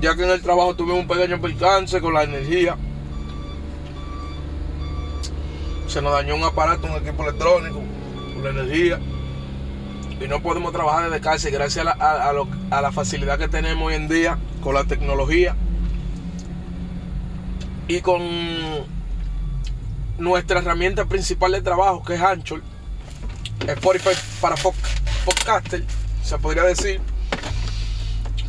Ya que en el trabajo tuve un pequeño percance con la energía. Se nos dañó un aparato, un equipo electrónico, con la energía. Y no podemos trabajar desde casa. Y gracias a la, a- la facilidad que tenemos hoy en día con la tecnología y con nuestra herramienta principal de trabajo, que es Anchor, Spotify para pod- podcaster, se podría decir.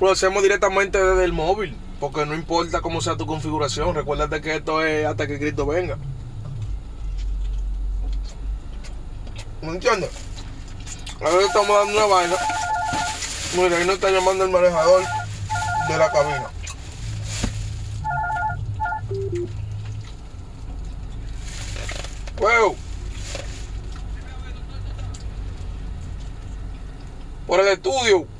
Lo hacemos directamente desde el móvil, porque no importa cómo sea tu configuración, recuérdate que esto es hasta que Cristo venga. ¿Me entiendes? Ahora estamos dando una vaina. Mira, ahí nos está llamando el manejador de la cabina. Wow. Por el estudio.